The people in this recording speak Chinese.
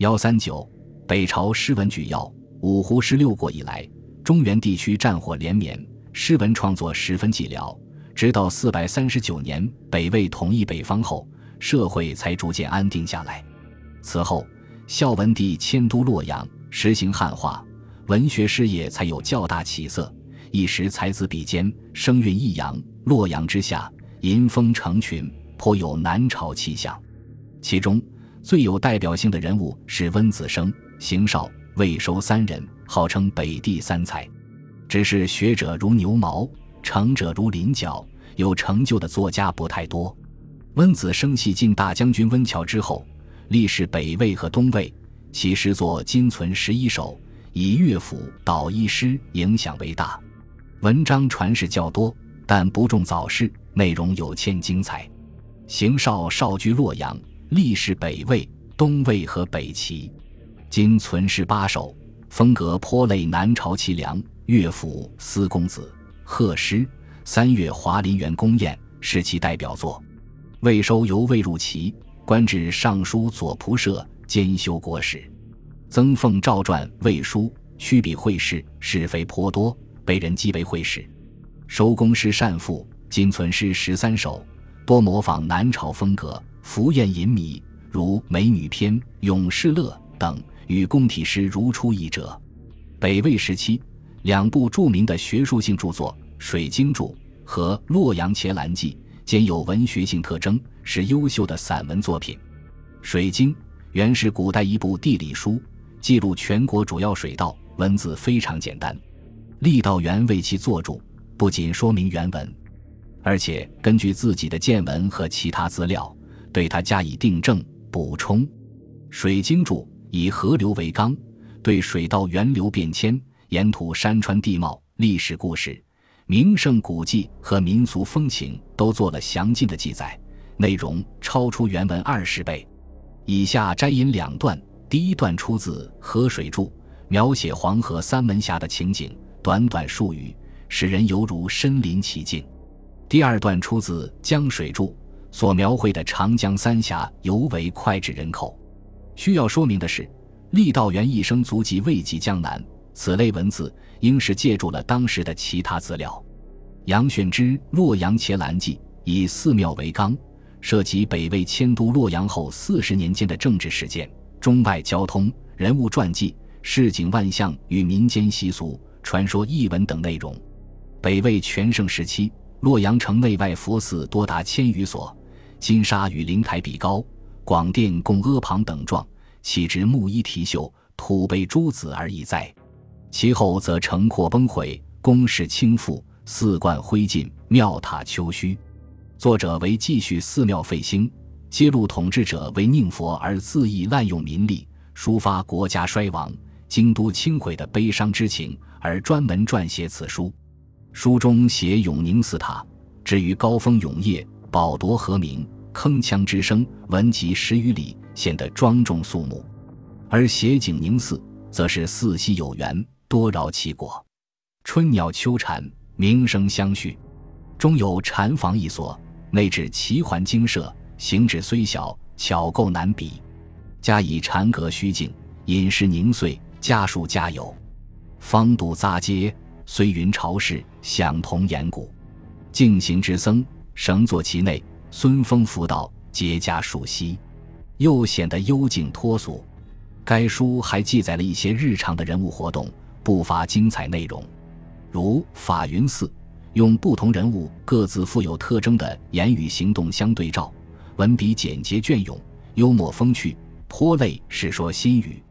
幺三九，北朝诗文举要：五胡十六国以来，中原地区战火连绵，诗文创作十分寂寥。直到四百三十九年，北魏统一北方后，社会才逐渐安定下来。此后，孝文帝迁都洛阳，实行汉化，文学事业才有较大起色。一时才子比肩，声韵抑扬。洛阳之下，吟风成群，颇有南朝气象。其中，最有代表性的人物是温子升、邢绍、魏收三人，号称北地三才。只是学者如牛毛，成者如林角，有成就的作家不太多。温子升系晋大将军温峤之后，历仕北魏和东魏，其诗作今存十一首，以乐府导医诗影响为大，文章传世较多，但不重早逝，内容有欠精彩。邢绍少居洛阳。历史北魏、东魏和北齐，今存世八首，风格颇类南朝齐梁。乐府《司公子》《贺诗》《三月华林园宫宴》是其代表作。魏收由魏入齐，官至尚书左仆射，兼修国史。曾奉诏传魏书，虚笔会试，是非颇多，被人讥为会试。收公诗善赋，今存诗十三首，多模仿南朝风格。浮艳淫靡，如《美女篇》《永世乐》等，与宫体诗如出一辙。北魏时期，两部著名的学术性著作《水经注》和《洛阳伽蓝记》兼有文学性特征，是优秀的散文作品。《水经》原是古代一部地理书，记录全国主要水道，文字非常简单。郦道元为其作注，不仅说明原文，而且根据自己的见闻和其他资料。对它加以订正补充，《水经注》以河流为纲，对水道源流变迁、沿途山川地貌、历史故事、名胜古迹和民俗风情都做了详尽的记载，内容超出原文二十倍。以下摘引两段，第一段出自《河水注》，描写黄河三门峡的情景，短短数语，使人犹如身临其境；第二段出自《江水注》。所描绘的长江三峡尤为脍炙人口。需要说明的是，郦道元一生足迹未及江南，此类文字应是借助了当时的其他资料。杨炫之《洛阳伽蓝记》以寺庙为纲，涉及北魏迁都洛阳后四十年间的政治事件、中外交通、人物传记、市井万象与民间习俗、传说异闻等内容。北魏全盛时期，洛阳城内外佛寺多达千余所。金沙与灵台比高，广殿共阿旁等状，岂知木衣提袖，土碑诸子而已哉？其后则城廓崩毁，宫室倾覆，寺观灰烬，庙塔丘墟。作者为继续寺庙废兴，揭露统治者为宁佛而恣意滥用民力，抒发国家衰亡、京都倾毁的悲伤之情，而专门撰写此书。书中写永宁寺塔，至于高峰永夜。宝铎和鸣，铿锵之声闻及十余里，显得庄重肃穆；而写景宁寺，则是寺溪有缘，多饶其果，春鸟秋蝉，鸣声相续。中有禅房一所，内置奇环精舍，形制虽小，巧构难比。加以禅阁虚静，饮食凝碎，家书家有，方度杂街，虽云朝市，享同岩谷，静行之僧。绳坐其内，孙峰辅道，结家树溪，又显得幽静脱俗。该书还记载了一些日常的人物活动，不乏精彩内容，如法云寺用不同人物各自富有特征的言语行动相对照，文笔简洁隽永，幽默风趣，颇类《世说新语》。